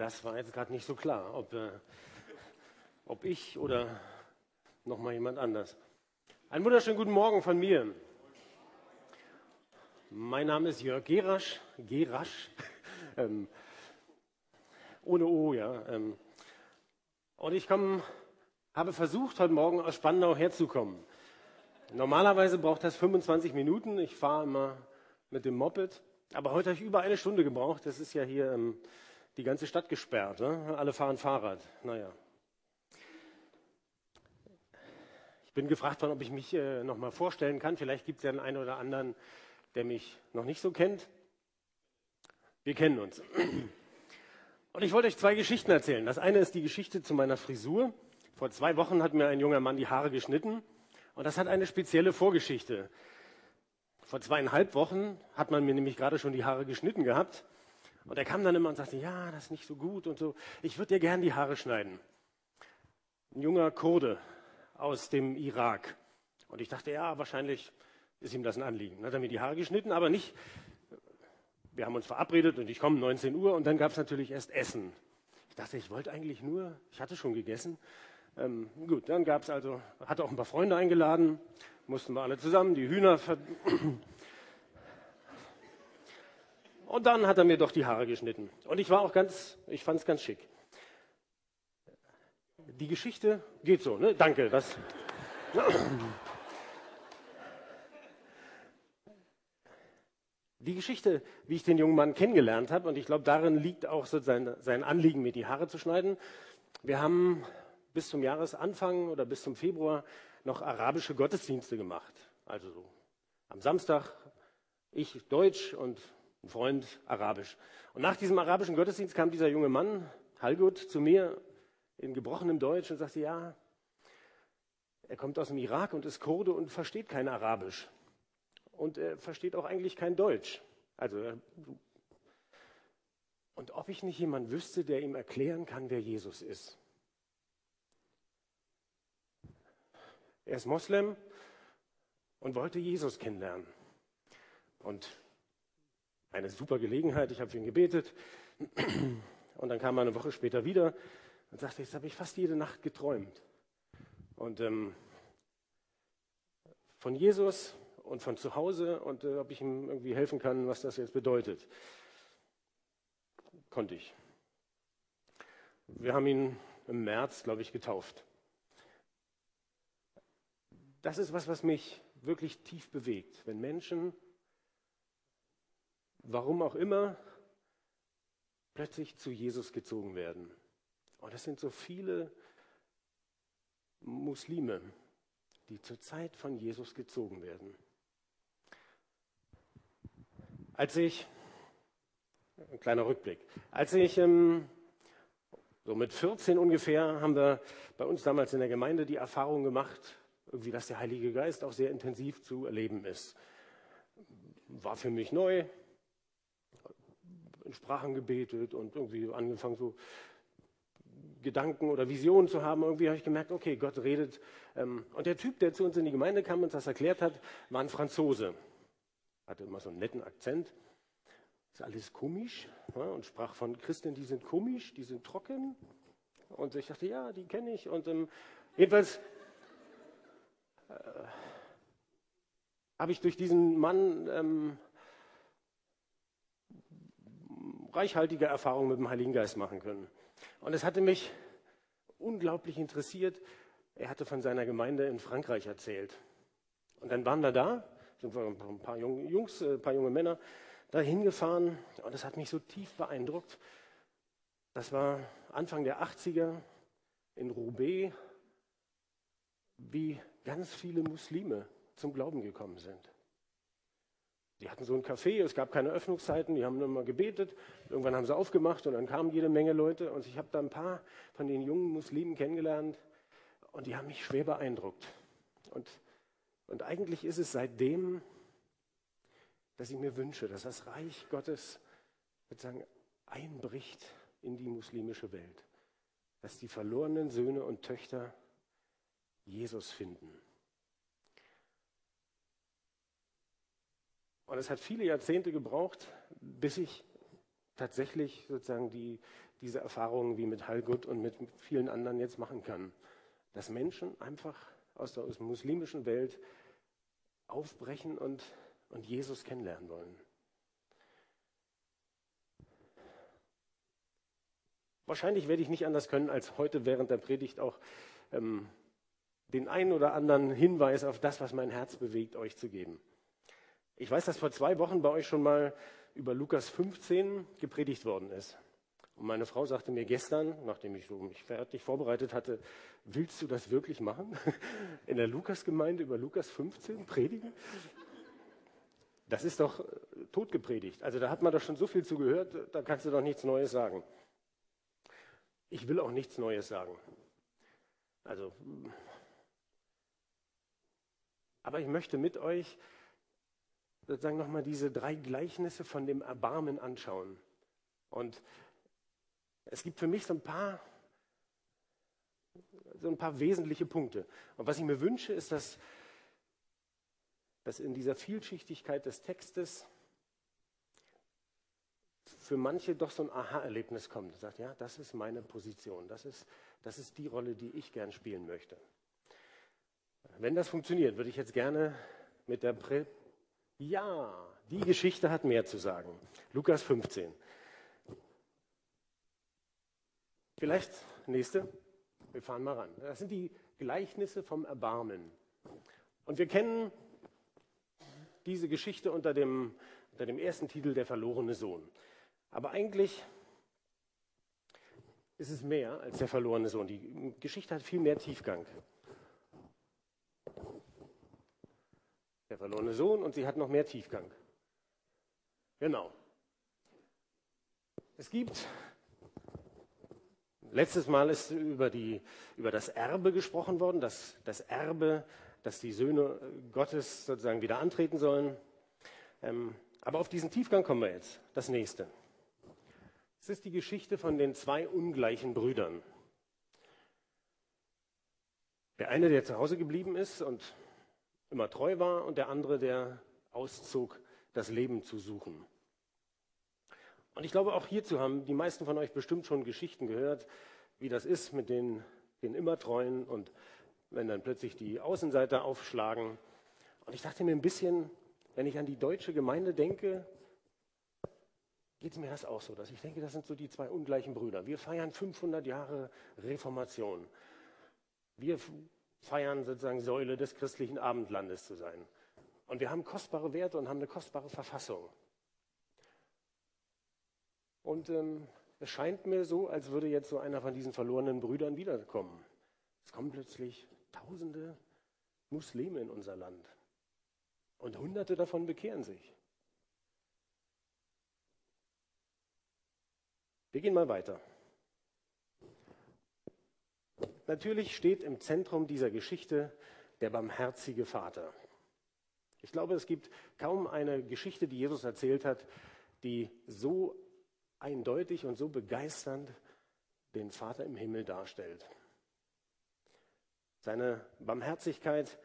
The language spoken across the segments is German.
Das war jetzt gerade nicht so klar, ob, äh, ob ich oder noch mal jemand anders. Einen wunderschönen guten Morgen von mir. Mein Name ist Jörg Gerasch, Gerasch, ähm, ohne O, ja. Ähm, und ich komm, habe versucht, heute Morgen aus Spandau herzukommen. Normalerweise braucht das 25 Minuten. Ich fahre immer mit dem Moped. Aber heute habe ich über eine Stunde gebraucht. Das ist ja hier ähm, die ganze Stadt gesperrt. Ne? Alle fahren Fahrrad. Naja. Ich bin gefragt worden, ob ich mich äh, noch mal vorstellen kann. Vielleicht gibt es ja den einen oder anderen, der mich noch nicht so kennt. Wir kennen uns. Und ich wollte euch zwei Geschichten erzählen. Das eine ist die Geschichte zu meiner Frisur. Vor zwei Wochen hat mir ein junger Mann die Haare geschnitten. Und das hat eine spezielle Vorgeschichte. Vor zweieinhalb Wochen hat man mir nämlich gerade schon die Haare geschnitten gehabt. Und er kam dann immer und sagte, ja, das ist nicht so gut und so. Ich würde dir gern die Haare schneiden. Ein junger Kurde aus dem Irak. Und ich dachte, ja, wahrscheinlich ist ihm das ein Anliegen. Dann hat er mir die Haare geschnitten, aber nicht. Wir haben uns verabredet und ich komme 19 Uhr und dann gab es natürlich erst Essen. Ich dachte, ich wollte eigentlich nur, ich hatte schon gegessen. Ähm, gut, dann gab es also, hat auch ein paar Freunde eingeladen, mussten wir alle zusammen, die Hühner. Und dann hat er mir doch die Haare geschnitten. Und ich war auch ganz, ich fand es ganz schick. Die Geschichte geht so, ne? Danke. Das, Die Geschichte, wie ich den jungen Mann kennengelernt habe, und ich glaube, darin liegt auch so sein, sein Anliegen, mir die Haare zu schneiden. Wir haben bis zum Jahresanfang oder bis zum Februar noch arabische Gottesdienste gemacht. Also so am Samstag ich Deutsch und ein Freund Arabisch. Und nach diesem arabischen Gottesdienst kam dieser junge Mann, Halgut, zu mir in gebrochenem Deutsch und sagte, ja, er kommt aus dem Irak und ist Kurde und versteht kein Arabisch. Und er versteht auch eigentlich kein Deutsch. Also, und ob ich nicht jemand wüsste, der ihm erklären kann, wer Jesus ist. Er ist Moslem und wollte Jesus kennenlernen. Und eine super Gelegenheit, ich habe für ihn gebetet. Und dann kam er eine Woche später wieder und sagte, jetzt habe ich fast jede Nacht geträumt. Und ähm, von Jesus und von zu Hause und äh, ob ich ihm irgendwie helfen kann, was das jetzt bedeutet. Konnte ich. Wir haben ihn im März, glaube ich, getauft das ist was, was mich wirklich tief bewegt. Wenn Menschen, warum auch immer, plötzlich zu Jesus gezogen werden. Und es sind so viele Muslime, die zur Zeit von Jesus gezogen werden. Als ich, ein kleiner Rückblick, als ich ähm, so mit 14 ungefähr haben wir bei uns damals in der Gemeinde die Erfahrung gemacht, irgendwie, dass der Heilige Geist auch sehr intensiv zu erleben ist. War für mich neu, in Sprachen gebetet und irgendwie angefangen so Gedanken oder Visionen zu haben. Irgendwie habe ich gemerkt, okay, Gott redet. Ähm, und der Typ, der zu uns in die Gemeinde kam und uns das erklärt hat, war ein Franzose. Hatte immer so einen netten Akzent. Ist alles komisch und sprach von Christen, die sind komisch, die sind trocken. Und ich dachte, ja, die kenne ich. Und ähm, jedenfalls äh, habe ich durch diesen Mann ähm, reichhaltige Erfahrungen mit dem Heiligen Geist machen können. Und es hatte mich unglaublich interessiert. Er hatte von seiner Gemeinde in Frankreich erzählt. Und dann waren wir da, sind wir ein paar junge Jungs, ein äh, paar junge Männer, da hingefahren. Und das hat mich so tief beeindruckt. Das war Anfang der 80er in Roubaix, wie ganz viele Muslime zum Glauben gekommen sind. Die hatten so ein Café, es gab keine Öffnungszeiten, die haben nur mal gebetet. Irgendwann haben sie aufgemacht und dann kamen jede Menge Leute. Und ich habe da ein paar von den jungen Muslimen kennengelernt und die haben mich schwer beeindruckt. Und, und eigentlich ist es seitdem, dass ich mir wünsche, dass das Reich Gottes sozusagen einbricht in die muslimische Welt. Dass die verlorenen Söhne und Töchter Jesus finden. Und es hat viele Jahrzehnte gebraucht, bis ich tatsächlich sozusagen die, diese Erfahrungen wie mit Halgut und mit vielen anderen jetzt machen kann. Dass Menschen einfach aus der, muslimischen Welt aufbrechen und, und Jesus kennenlernen wollen. Wahrscheinlich werde ich nicht anders können, als heute während der Predigt auch ähm, den einen oder anderen Hinweis auf das, was mein Herz bewegt, euch zu geben. Ich weiß, dass vor zwei Wochen bei euch schon mal über Lukas 15 gepredigt worden ist. Und meine Frau sagte mir gestern, nachdem ich so mich fertig vorbereitet hatte, willst du das wirklich machen? In der Lukas-Gemeinde über Lukas 15 predigen? Das ist doch äh, totgepredigt. Also da hat man doch schon so viel zu gehört, da kannst du doch nichts Neues sagen. Ich will auch nichts Neues sagen. Also, aber ich möchte mit euch sozusagen nochmal diese drei Gleichnisse von dem Erbarmen anschauen. Und es gibt für mich so ein paar, so ein paar wesentliche Punkte. Und was ich mir wünsche, ist, dass, dass in dieser Vielschichtigkeit des Textes für manche doch so ein Aha-Erlebnis kommt. Sagt, ja, das ist meine Position, das ist, das ist die Rolle, die ich gern spielen möchte. Wenn das funktioniert, würde ich jetzt gerne mit der Prä Ja, die Geschichte hat mehr zu sagen. Lukas 15. Vielleicht nächste. Wir fahren mal ran. Das sind die Gleichnisse vom Erbarmen. Und wir kennen diese Geschichte unter dem, unter dem ersten Titel Der verlorene Sohn. Aber eigentlich ist es mehr als der verlorene Sohn. Die Geschichte hat viel mehr Tiefgang. Der verlorene Sohn und sie hat noch mehr Tiefgang. Genau. Es gibt Letztes Mal ist über, die, über das Erbe gesprochen worden, dass das Erbe, dass die Söhne Gottes sozusagen wieder antreten sollen. Ähm, aber auf diesen Tiefgang kommen wir jetzt. Das nächste. Es ist die Geschichte von den zwei ungleichen Brüdern. Der eine, der zu Hause geblieben ist und immer treu war, und der andere, der auszog, das Leben zu suchen. Und ich glaube, auch hierzu haben die meisten von euch bestimmt schon Geschichten gehört, wie das ist mit den, den Immertreuen und wenn dann plötzlich die Außenseiter aufschlagen. Und ich dachte mir ein bisschen, wenn ich an die deutsche Gemeinde denke, geht es mir das auch so, dass ich denke, das sind so die zwei ungleichen Brüder. Wir feiern 500 Jahre Reformation. Wir feiern sozusagen Säule des christlichen Abendlandes zu sein. Und wir haben kostbare Werte und haben eine kostbare Verfassung. Und ähm, es scheint mir so, als würde jetzt so einer von diesen verlorenen Brüdern wiederkommen. Es kommen plötzlich Tausende Muslime in unser Land. Und Hunderte davon bekehren sich. Wir gehen mal weiter. Natürlich steht im Zentrum dieser Geschichte der barmherzige Vater. Ich glaube, es gibt kaum eine Geschichte, die Jesus erzählt hat, die so eindeutig und so begeisternd den Vater im Himmel darstellt. Seine Barmherzigkeit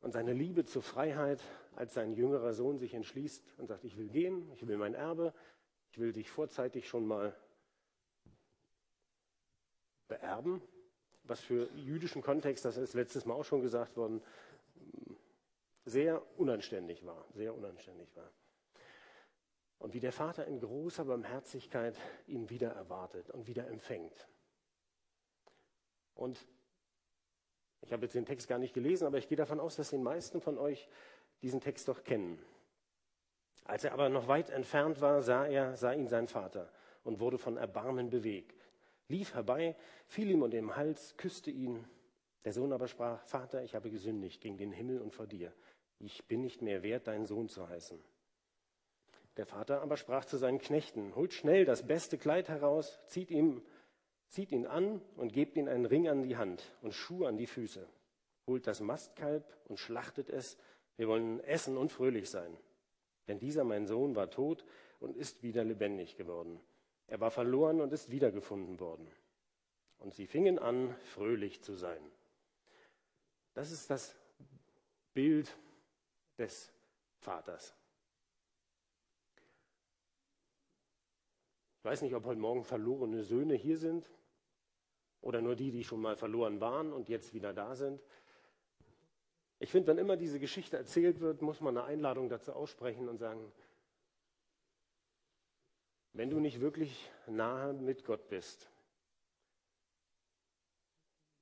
und seine Liebe zur Freiheit, als sein jüngerer Sohn sich entschließt und sagt, ich will gehen, ich will mein Erbe, ich will dich vorzeitig schon mal beerben, was für jüdischen Kontext, das ist letztes Mal auch schon gesagt worden, sehr unanständig war, sehr unanständig war und wie der Vater in großer Barmherzigkeit ihn wieder erwartet und wieder empfängt. Und ich habe jetzt den Text gar nicht gelesen, aber ich gehe davon aus, dass die meisten von euch diesen Text doch kennen. Als er aber noch weit entfernt war, sah er, sah ihn sein Vater und wurde von Erbarmen bewegt, lief herbei, fiel ihm um den Hals, küsste ihn. Der Sohn aber sprach, Vater, ich habe gesündigt gegen den Himmel und vor dir. Ich bin nicht mehr wert, dein Sohn zu heißen. Der Vater aber sprach zu seinen Knechten, holt schnell das beste Kleid heraus, zieht, ihm, zieht ihn an und gebt ihm einen Ring an die Hand und Schuhe an die Füße. Holt das Mastkalb und schlachtet es. Wir wollen essen und fröhlich sein. Denn dieser, mein Sohn, war tot und ist wieder lebendig geworden. Er war verloren und ist wiedergefunden worden. Und sie fingen an, fröhlich zu sein. Das ist das Bild des Vaters. Ich weiß nicht, ob heute Morgen verlorene Söhne hier sind oder nur die, die schon mal verloren waren und jetzt wieder da sind. Ich finde, wenn immer diese Geschichte erzählt wird, muss man eine Einladung dazu aussprechen und sagen, wenn du nicht wirklich nahe mit Gott bist,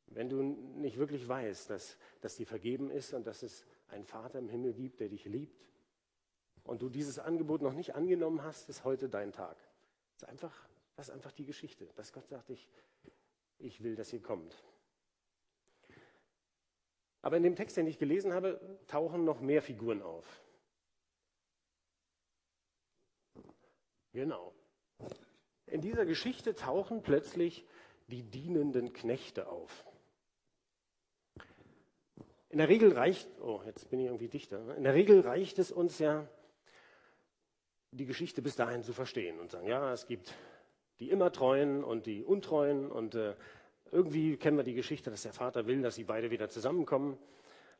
wenn du nicht wirklich weißt, dass, dass dir vergeben ist und dass es einen Vater im Himmel gibt, der dich liebt, und du dieses Angebot noch nicht angenommen hast, ist heute dein Tag. Das ist einfach, das ist einfach die Geschichte, dass Gott sagt, ich, ich will, dass ihr kommt. Aber in dem Text, den ich gelesen habe, tauchen noch mehr Figuren auf. Genau. In dieser Geschichte tauchen plötzlich die dienenden Knechte auf. In der Regel reicht, oh, jetzt bin ich irgendwie dichter. Ne? In der Regel reicht es uns ja, die Geschichte bis dahin zu verstehen und sagen, ja, es gibt die immer Treuen und die Untreuen und äh, irgendwie kennen wir die Geschichte, dass der Vater will, dass sie beide wieder zusammenkommen.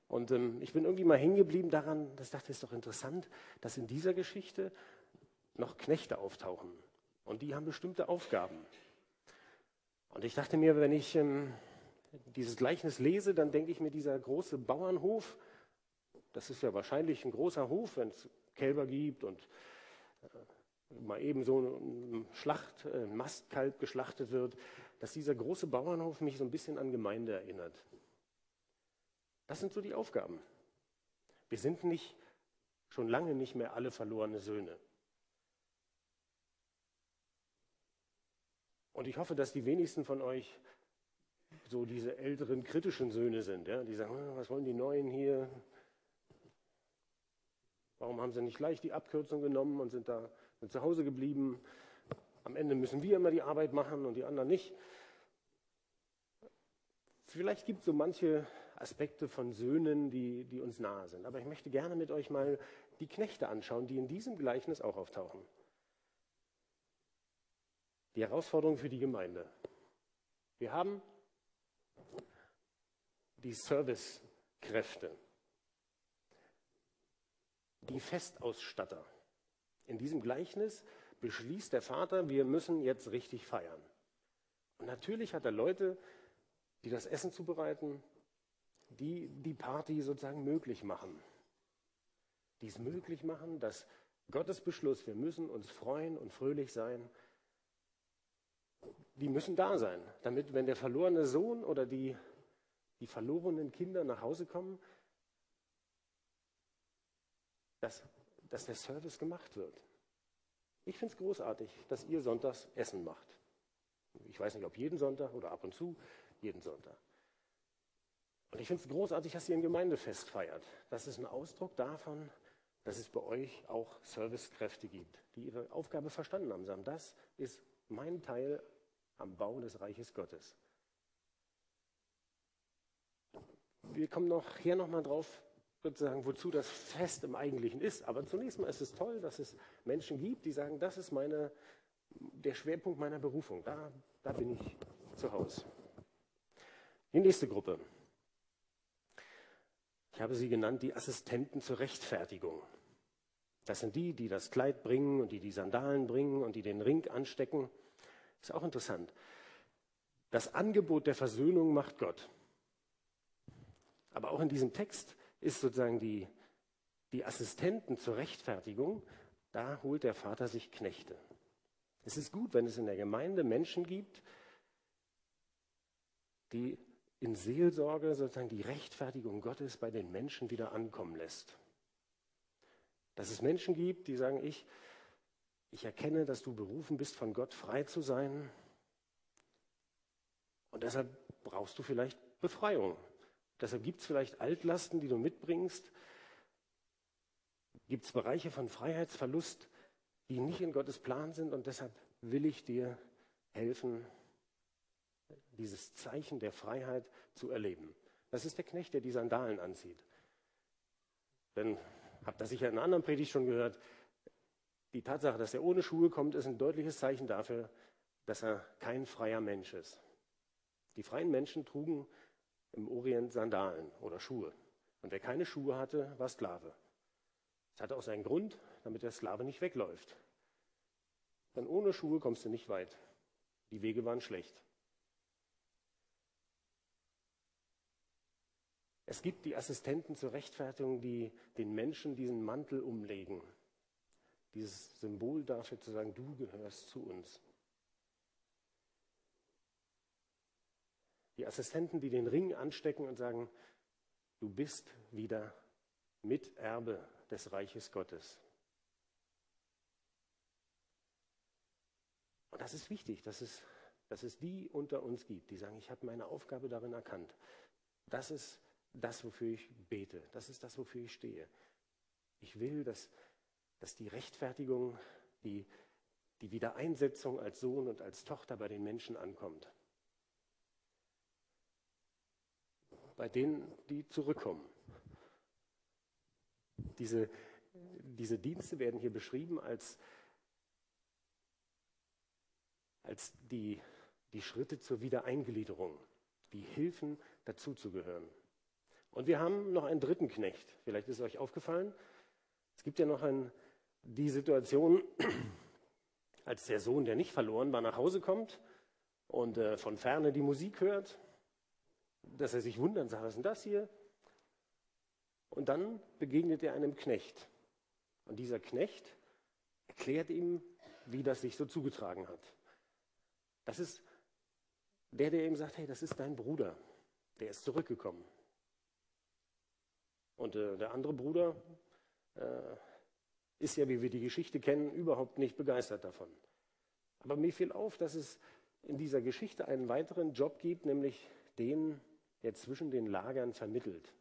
Und ähm, ich bin irgendwie mal hängen geblieben daran, das dachte ich, ist doch interessant, dass in dieser Geschichte noch Knechte auftauchen. Und die haben bestimmte Aufgaben. Und ich dachte mir, wenn ich ähm, dieses Gleichnis lese, dann denke ich mir, dieser große Bauernhof, das ist ja wahrscheinlich ein großer Hof, wenn es Kälber gibt und äh, mal eben so ein Schlacht, äh, Mastkalb geschlachtet wird, dass dieser große Bauernhof mich so ein bisschen an Gemeinde erinnert. Das sind so die Aufgaben. Wir sind nicht schon lange nicht mehr alle verlorene Söhne. Und ich hoffe, dass die wenigsten von euch so diese älteren kritischen Söhne sind, ja, die sagen, ah, was wollen die Neuen hier? Warum haben sie nicht gleich die Abkürzung genommen und sind da sind zu Hause geblieben? Am Ende müssen wir immer die Arbeit machen und die anderen nicht. Vielleicht gibt es so manche Aspekte von Söhnen, die, die uns nahe sind. Aber ich möchte gerne mit euch mal die Knechte anschauen, die in diesem Gleichnis auch auftauchen. Die Herausforderung für die Gemeinde. Wir haben die Servicekräfte, die Festausstatter. In diesem Gleichnis beschließt der Vater, wir müssen jetzt richtig feiern. Und natürlich hat er Leute, die das Essen zubereiten, die die Party sozusagen möglich machen. Die es möglich machen, dass Gottes Beschluss, wir müssen uns freuen und fröhlich sein, die müssen da sein, damit, wenn der verlorene Sohn oder die die verlorenen Kinder nach Hause kommen, dass, dass der Service gemacht wird. Ich finde es großartig, dass ihr sonntags Essen macht. Ich weiß nicht, ob jeden Sonntag oder ab und zu, jeden Sonntag. Und ich finde es großartig, dass ihr ein Gemeindefest feiert. Das ist ein Ausdruck davon, dass es bei euch auch Servicekräfte gibt, die ihre Aufgabe verstanden haben. Sagen, das ist mein Teil am Bau des Reiches Gottes. wir kommen nachher nochmal drauf, sozusagen, wozu das Fest im Eigentlichen ist. Aber zunächst mal ist es toll, dass es Menschen gibt, die sagen, das ist meine, der Schwerpunkt meiner Berufung. Da, da bin ich zu Hause. Die nächste Gruppe. Ich habe sie genannt, die Assistenten zur Rechtfertigung. Das sind die, die das Kleid bringen und die die Sandalen bringen und die den Ring anstecken. Ist auch interessant. Das Angebot der Versöhnung macht Gott. Aber auch in diesem Text ist sozusagen die, die Assistenten zur Rechtfertigung, da holt der Vater sich Knechte. Es ist gut, wenn es in der Gemeinde Menschen gibt, die in Seelsorge sozusagen die Rechtfertigung Gottes bei den Menschen wieder ankommen lässt. Dass es Menschen gibt, die sagen, ich, ich erkenne, dass du berufen bist, von Gott frei zu sein. Und deshalb brauchst du vielleicht Befreiung. Deshalb gibt es vielleicht Altlasten, die du mitbringst. Gibt es Bereiche von Freiheitsverlust, die nicht in Gottes Plan sind und deshalb will ich dir helfen, dieses Zeichen der Freiheit zu erleben. Das ist der Knecht, der die Sandalen anzieht. Denn, habt ihr sicher in einer anderen Predigt schon gehört, die Tatsache, dass er ohne Schuhe kommt, ist ein deutliches Zeichen dafür, dass er kein freier Mensch ist. Die freien Menschen trugen im Orient Sandalen oder Schuhe. Und wer keine Schuhe hatte, war Sklave. Das hatte auch seinen Grund, damit der Sklave nicht wegläuft. denn ohne Schuhe kommst du nicht weit. Die Wege waren schlecht. Es gibt die Assistenten zur Rechtfertigung, die den Menschen diesen Mantel umlegen. Dieses Symbol dafür zu sagen, du gehörst zu uns. Die Assistenten, die den Ring anstecken und sagen, du bist wieder Miterbe des Reiches Gottes. Und das ist wichtig, dass es, dass es die unter uns gibt, die sagen, ich habe meine Aufgabe darin erkannt. Das ist das, wofür ich bete. Das ist das, wofür ich stehe. Ich will, dass, dass die Rechtfertigung, die, die Wiedereinsetzung als Sohn und als Tochter bei den Menschen ankommt. Bei denen, die zurückkommen. Diese, diese Dienste werden hier beschrieben als, als die, die Schritte zur Wiedereingliederung, die Hilfen dazuzugehören. Und wir haben noch einen dritten Knecht. Vielleicht ist es euch aufgefallen. Es gibt ja noch ein, die Situation, als der Sohn, der nicht verloren war, nach Hause kommt und äh, von ferne die Musik hört, dass er sich wundert und sagt, was ist denn das hier? Und dann begegnet er einem Knecht. Und dieser Knecht erklärt ihm, wie das sich so zugetragen hat. Das ist der, der ihm sagt, hey, das ist dein Bruder, der ist zurückgekommen. Und äh, der andere Bruder äh, ist ja, wie wir die Geschichte kennen, überhaupt nicht begeistert davon. Aber mir fiel auf, dass es in dieser Geschichte einen weiteren Job gibt, nämlich den, der zwischen den Lagern vermittelt.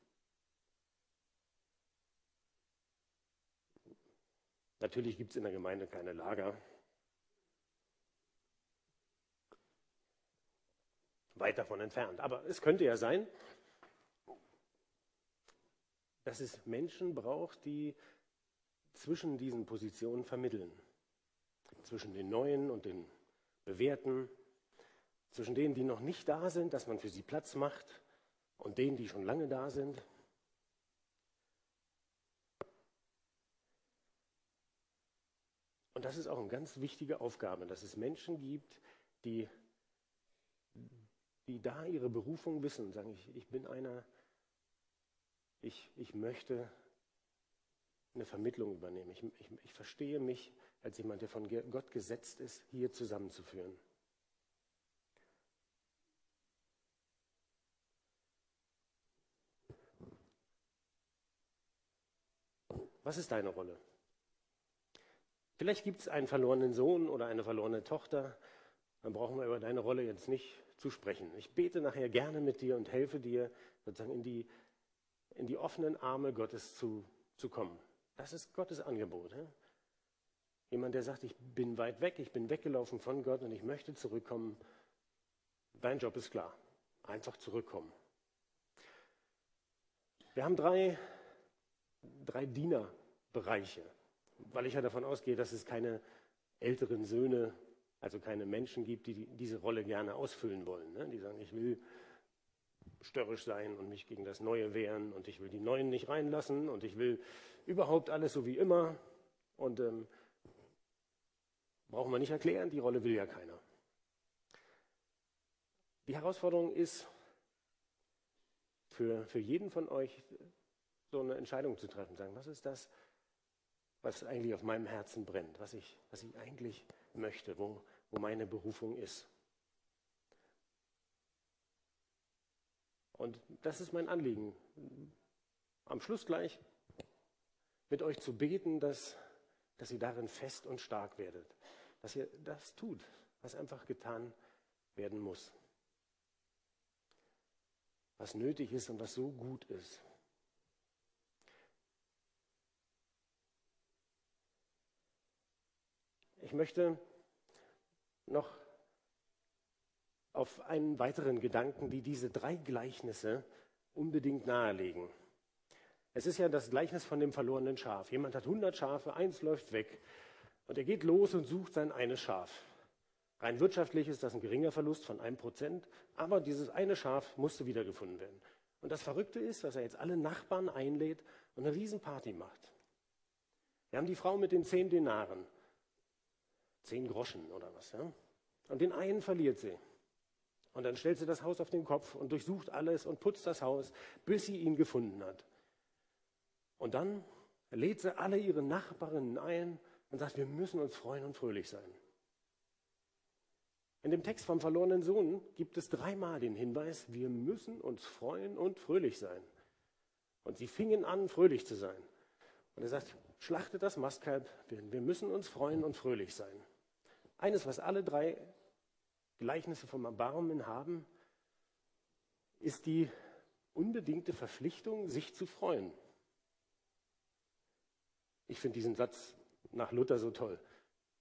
Natürlich gibt es in der Gemeinde keine Lager. Weit davon entfernt. Aber es könnte ja sein, dass es Menschen braucht, die zwischen diesen Positionen vermitteln. Zwischen den Neuen und den Bewährten, zwischen denen, die noch nicht da sind, dass man für sie Platz macht, und denen, die schon lange da sind. Und das ist auch eine ganz wichtige Aufgabe, dass es Menschen gibt, die, die da ihre Berufung wissen und sagen, ich, ich bin einer, ich, ich möchte eine Vermittlung übernehmen. Ich, ich, ich verstehe mich als jemand, der von Gott gesetzt ist, hier zusammenzuführen. Was ist deine Rolle? Vielleicht gibt es einen verlorenen Sohn oder eine verlorene Tochter. Dann brauchen wir über deine Rolle jetzt nicht zu sprechen. Ich bete nachher gerne mit dir und helfe dir, sozusagen in die in die offenen Arme Gottes zu, zu kommen. Das ist Gottes Angebot. Jemand, der sagt, ich bin weit weg, ich bin weggelaufen von Gott und ich möchte zurückkommen. Dein Job ist klar. Einfach zurückkommen. Wir haben drei, drei Dienerbereiche, weil ich ja davon ausgehe, dass es keine älteren Söhne, also keine Menschen gibt, die diese Rolle gerne ausfüllen wollen. Ne? Die sagen, ich will störrisch sein und mich gegen das Neue wehren und ich will die Neuen nicht reinlassen und ich will überhaupt alles so wie immer. Und ähm, brauchen wir nicht erklären, die Rolle will ja keiner. Die Herausforderung ist für, für jeden von euch so eine Entscheidung zu treffen, sagen, was ist das, was eigentlich auf meinem Herzen brennt, was ich, was ich eigentlich möchte, wo, wo meine Berufung ist. Und das ist mein Anliegen. Am Schluss gleich mit euch zu beten, dass, dass ihr darin fest und stark werdet. Dass ihr das tut, was einfach getan werden muss. Was nötig ist und was so gut ist. Ich möchte noch auf einen weiteren Gedanken, die diese drei Gleichnisse unbedingt nahelegen. Es ist ja das Gleichnis von dem verlorenen Schaf. Jemand hat 100 Schafe, eins läuft weg und er geht los und sucht sein eines Schaf. Rein wirtschaftlich ist das ein geringer Verlust von einem Prozent, aber dieses eine Schaf musste wiedergefunden werden. Und das Verrückte ist, dass er jetzt alle Nachbarn einlädt und eine Riesenparty macht. Wir haben die Frau mit den zehn Denaren. zehn Groschen oder was. Ja? Und den einen verliert sie. Und dann stellt sie das Haus auf den Kopf und durchsucht alles und putzt das Haus, bis sie ihn gefunden hat. Und dann lädt sie alle ihre Nachbarinnen ein und sagt, wir müssen uns freuen und fröhlich sein. In dem Text vom verlorenen Sohn gibt es dreimal den Hinweis, wir müssen uns freuen und fröhlich sein. Und sie fingen an, fröhlich zu sein. Und er sagt, schlachtet das Mastkalb, wir müssen uns freuen und fröhlich sein. Eines, was alle drei Gleichnisse vom Erbarmen haben, ist die unbedingte Verpflichtung, sich zu freuen. Ich finde diesen Satz nach Luther so toll.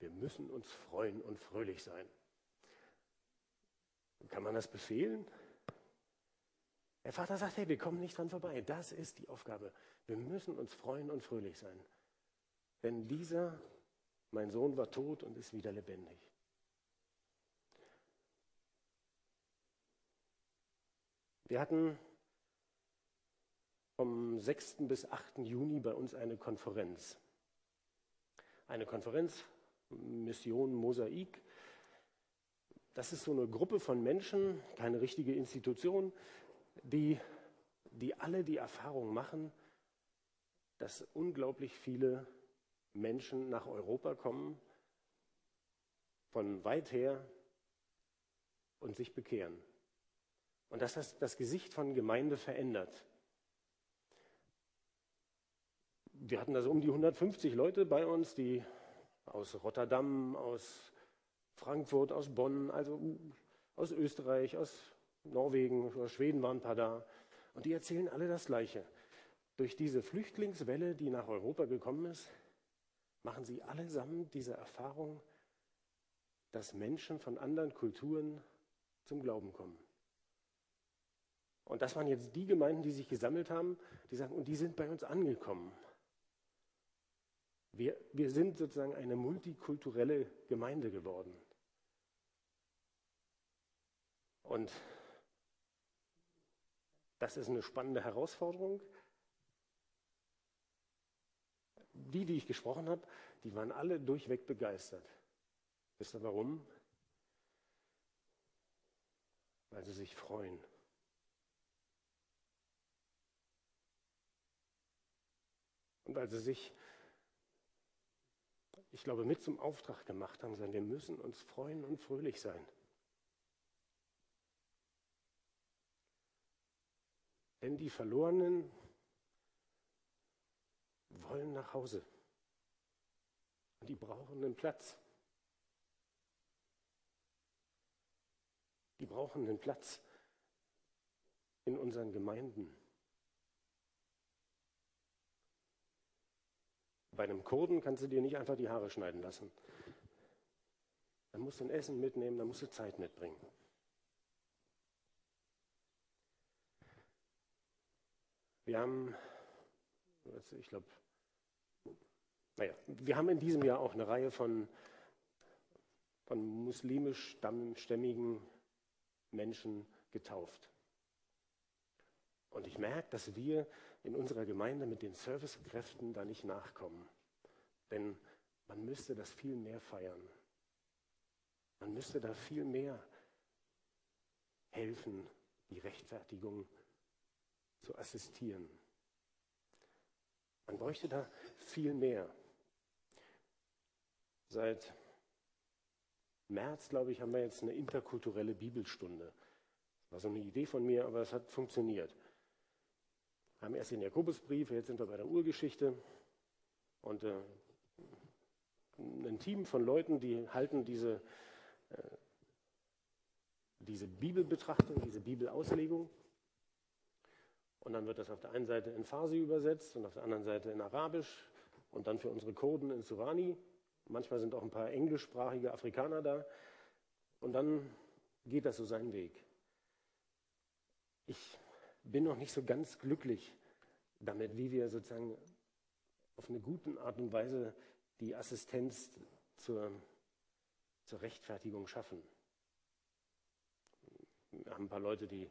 Wir müssen uns freuen und fröhlich sein. Kann man das befehlen? Der Vater sagt, hey, wir kommen nicht dran vorbei. Das ist die Aufgabe. Wir müssen uns freuen und fröhlich sein. Denn dieser, mein Sohn, war tot und ist wieder lebendig. Wir hatten vom 6. bis 8. Juni bei uns eine Konferenz. Eine Konferenz, Mission Mosaik. Das ist so eine Gruppe von Menschen, keine richtige Institution, die, die alle die Erfahrung machen, dass unglaublich viele Menschen nach Europa kommen, von weit her und sich bekehren. Und dass das das Gesicht von Gemeinde verändert. Wir hatten da so um die 150 Leute bei uns, die aus Rotterdam, aus Frankfurt, aus Bonn, also aus Österreich, aus Norwegen, aus Schweden waren ein paar da. Und die erzählen alle das Gleiche. Durch diese Flüchtlingswelle, die nach Europa gekommen ist, machen sie allesamt diese Erfahrung, dass Menschen von anderen Kulturen zum Glauben kommen. Und das waren jetzt die Gemeinden, die sich gesammelt haben, die sagen, und die sind bei uns angekommen. Wir, wir sind sozusagen eine multikulturelle Gemeinde geworden. Und das ist eine spannende Herausforderung. Die, die ich gesprochen habe, die waren alle durchweg begeistert. Wisst ihr warum? Weil sie sich freuen. Und weil sie sich, ich glaube, mit zum Auftrag gemacht haben, sagen, wir müssen uns freuen und fröhlich sein. Denn die Verlorenen wollen nach Hause. Und die brauchen einen Platz. Die brauchen einen Platz in unseren Gemeinden. Bei einem Kurden kannst du dir nicht einfach die Haare schneiden lassen. Da musst du ein Essen mitnehmen, da musst du Zeit mitbringen. Wir haben, ich glaube, naja, wir haben in diesem Jahr auch eine Reihe von, von muslimisch-stämmigen Menschen getauft. Und ich merke, dass wir in unserer Gemeinde mit den Servicekräften da nicht nachkommen. Denn man müsste das viel mehr feiern. Man müsste da viel mehr helfen, die Rechtfertigung zu assistieren. Man bräuchte da viel mehr. Seit März, glaube ich, haben wir jetzt eine interkulturelle Bibelstunde. Das war so eine Idee von mir, aber es hat funktioniert. Wir haben erst den Jakobusbrief, jetzt sind wir bei der Urgeschichte. Und äh, ein Team von Leuten, die halten diese, äh, diese Bibelbetrachtung, diese Bibelauslegung und dann wird das auf der einen Seite in Farsi übersetzt und auf der anderen Seite in Arabisch und dann für unsere Kurden in Surani. Manchmal sind auch ein paar englischsprachige Afrikaner da. Und dann geht das so seinen Weg. Ich bin noch nicht so ganz glücklich damit, wie wir sozusagen auf eine gute Art und Weise die Assistenz zur, zur Rechtfertigung schaffen. Wir haben ein paar Leute, die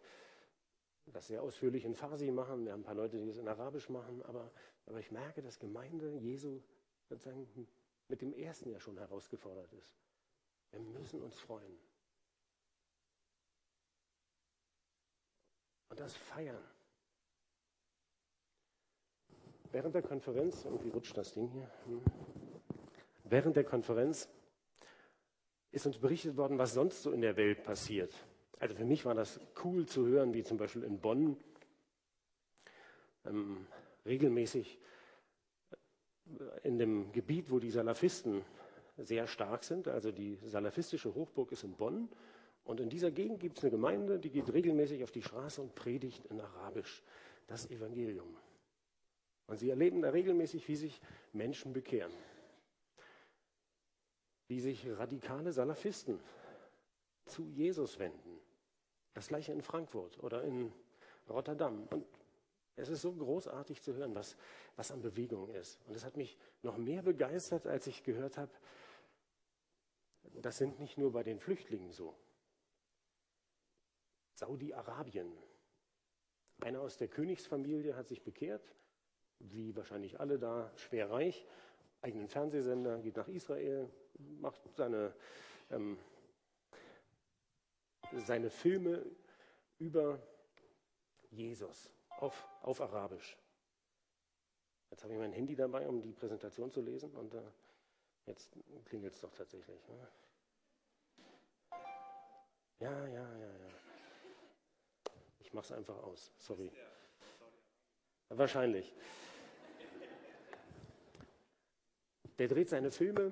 das sehr ausführlich in Farsi machen. Wir haben ein paar Leute, die es in Arabisch machen. Aber, aber ich merke, dass Gemeinde Jesu sozusagen mit dem ersten ja schon herausgefordert ist. Wir müssen uns freuen. Und das feiern. Während der Konferenz, irgendwie rutscht das Ding hier, hm. während der Konferenz ist uns berichtet worden, was sonst so in der Welt passiert. Also für mich war das cool zu hören, wie zum Beispiel in Bonn ähm, regelmäßig in dem Gebiet, wo die Salafisten sehr stark sind, also die salafistische Hochburg ist in Bonn, und in dieser Gegend gibt es eine Gemeinde, die geht regelmäßig auf die Straße und predigt in Arabisch das Evangelium. Und sie erleben da regelmäßig, wie sich Menschen bekehren, wie sich radikale Salafisten zu Jesus wenden. Das gleiche in Frankfurt oder in Rotterdam. Und es ist so großartig zu hören, was, was an Bewegung ist. Und es hat mich noch mehr begeistert, als ich gehört habe, das sind nicht nur bei den Flüchtlingen so. Saudi-Arabien. Einer aus der Königsfamilie hat sich bekehrt, wie wahrscheinlich alle da, schwer reich, eigenen Fernsehsender, geht nach Israel, macht seine, ähm, seine Filme über Jesus auf, auf Arabisch. Jetzt habe ich mein Handy dabei, um die Präsentation zu lesen und äh, jetzt klingelt es doch tatsächlich. Ne? Ja, ja, ja, ja. Ich mache es einfach aus. Sorry. Wahrscheinlich. Der dreht seine Filme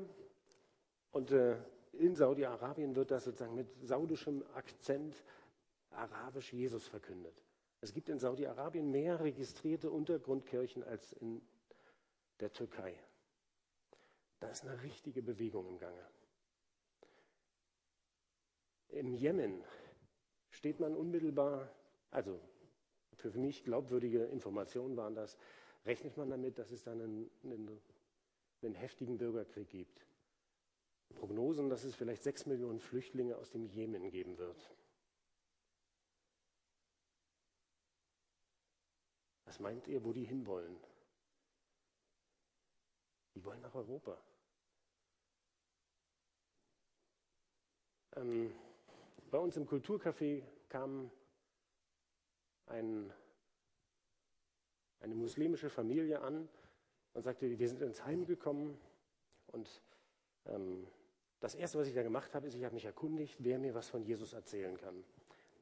und äh, in Saudi-Arabien wird das sozusagen mit saudischem Akzent arabisch Jesus verkündet. Es gibt in Saudi-Arabien mehr registrierte Untergrundkirchen als in der Türkei. Da ist eine richtige Bewegung im Gange. Im Jemen steht man unmittelbar, also für mich glaubwürdige Informationen waren das, rechnet man damit, dass es dann einen, einen, einen heftigen Bürgerkrieg gibt. Prognosen, dass es vielleicht sechs Millionen Flüchtlinge aus dem Jemen geben wird. Was meint ihr, wo die hinwollen? Die wollen nach Europa. Ähm, bei uns im Kulturcafé kam ein, eine muslimische Familie an und sagte, wir sind ins Heim gekommen und ähm, das Erste, was ich da gemacht habe, ist, ich habe mich erkundigt, wer mir was von Jesus erzählen kann.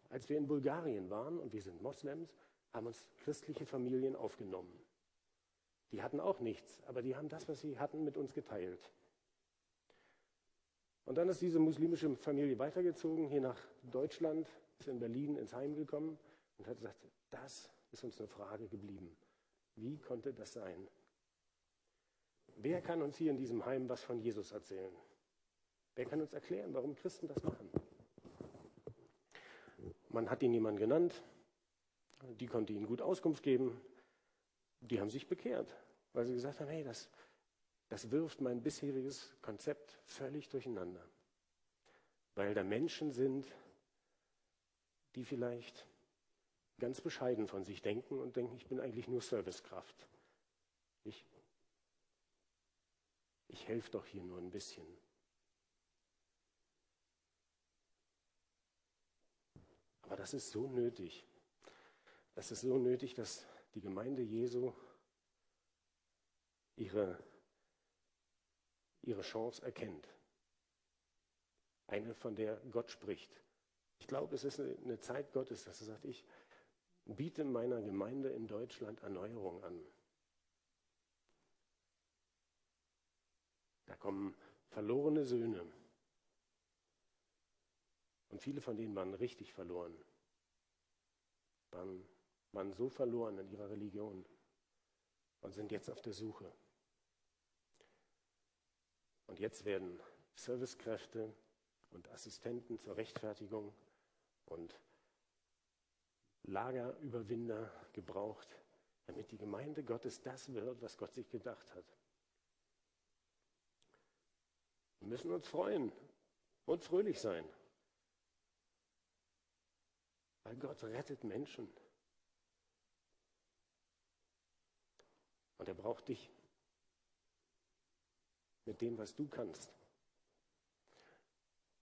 Als wir in Bulgarien waren und wir sind Moslems, haben uns christliche Familien aufgenommen. Die hatten auch nichts, aber die haben das, was sie hatten, mit uns geteilt. Und dann ist diese muslimische Familie weitergezogen, hier nach Deutschland, ist in Berlin ins Heim gekommen und hat gesagt, das ist uns eine Frage geblieben. Wie konnte das sein? Wer kann uns hier in diesem Heim was von Jesus erzählen? Wer kann uns erklären, warum Christen das machen? Man hat ihn jemand genannt, die konnte ihnen gut Auskunft geben. Die haben sich bekehrt, weil sie gesagt haben, hey, das, das wirft mein bisheriges Konzept völlig durcheinander. Weil da Menschen sind, die vielleicht ganz bescheiden von sich denken und denken, ich bin eigentlich nur Servicekraft. Ich, ich helfe doch hier nur ein bisschen. Aber das ist so nötig. Das ist so nötig, dass die Gemeinde Jesu ihre, ihre Chance erkennt. Eine, von der Gott spricht. Ich glaube, es ist eine Zeit Gottes, dass er sagt, ich biete meiner Gemeinde in Deutschland Erneuerung an. Da kommen verlorene Söhne. Und viele von denen waren richtig verloren. Waren waren so verloren in ihrer Religion und sind jetzt auf der Suche. Und jetzt werden Servicekräfte und Assistenten zur Rechtfertigung und Lagerüberwinder gebraucht, damit die Gemeinde Gottes das wird, was Gott sich gedacht hat. Wir müssen uns freuen und fröhlich sein, weil Gott rettet Menschen. Und er braucht dich. mit dem, was du kannst,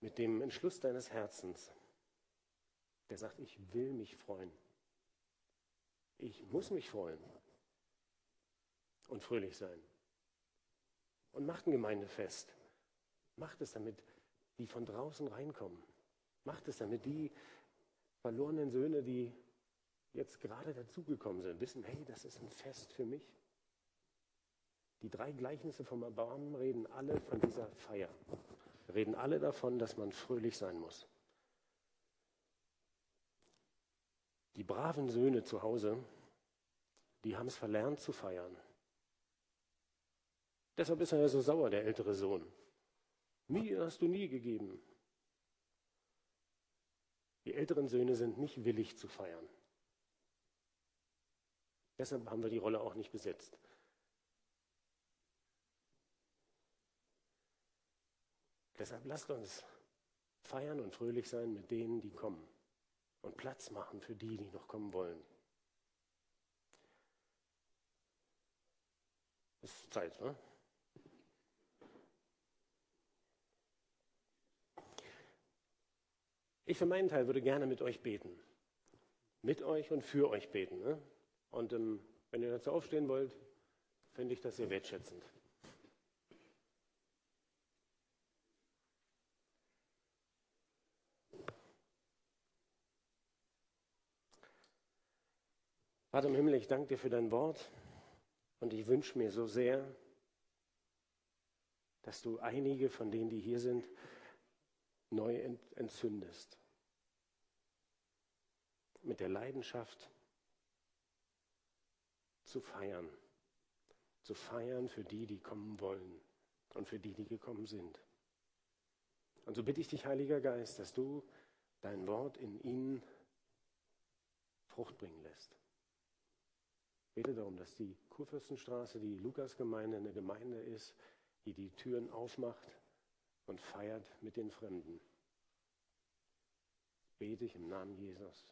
mit dem Entschluss deines Herzens, der sagt, ich will mich freuen. Ich muss mich freuen und fröhlich sein. Und macht ein Gemeindefest. Macht es, damit die von draußen reinkommen. Macht es, damit die verlorenen Söhne, die jetzt gerade dazugekommen sind, wissen, hey, das ist ein Fest für mich. Die drei Gleichnisse vom Erbarmen reden alle von dieser Feier. Reden alle davon, dass man fröhlich sein muss. Die braven Söhne zu Hause, die haben es verlernt zu feiern. Deshalb ist er ja so sauer, der ältere Sohn. Mir hast du nie gegeben. Die älteren Söhne sind nicht willig zu feiern. Deshalb haben wir die Rolle auch nicht besetzt. Deshalb lasst uns feiern und fröhlich sein mit denen, die kommen und Platz machen für die, die noch kommen wollen. Ist Zeit, ne? Ich für meinen Teil würde gerne mit euch beten. Mit euch und für euch beten. Ne? Und ähm, wenn ihr dazu aufstehen wollt, finde ich das sehr wertschätzend. Vater im Himmel, ich danke dir für dein Wort und ich wünsche mir so sehr, dass du einige von denen, die hier sind, neu entzündest. Mit der Leidenschaft zu feiern. Zu feiern für die, die kommen wollen und für die, die gekommen sind. Und so bitte ich dich, Heiliger Geist, dass du dein Wort in ihnen Frucht bringen lässt. Bete darum, dass die Kurfürstenstraße, die Lukasgemeinde, eine Gemeinde ist, die die Türen aufmacht und feiert mit den Fremden. Bete ich im Namen Jesus.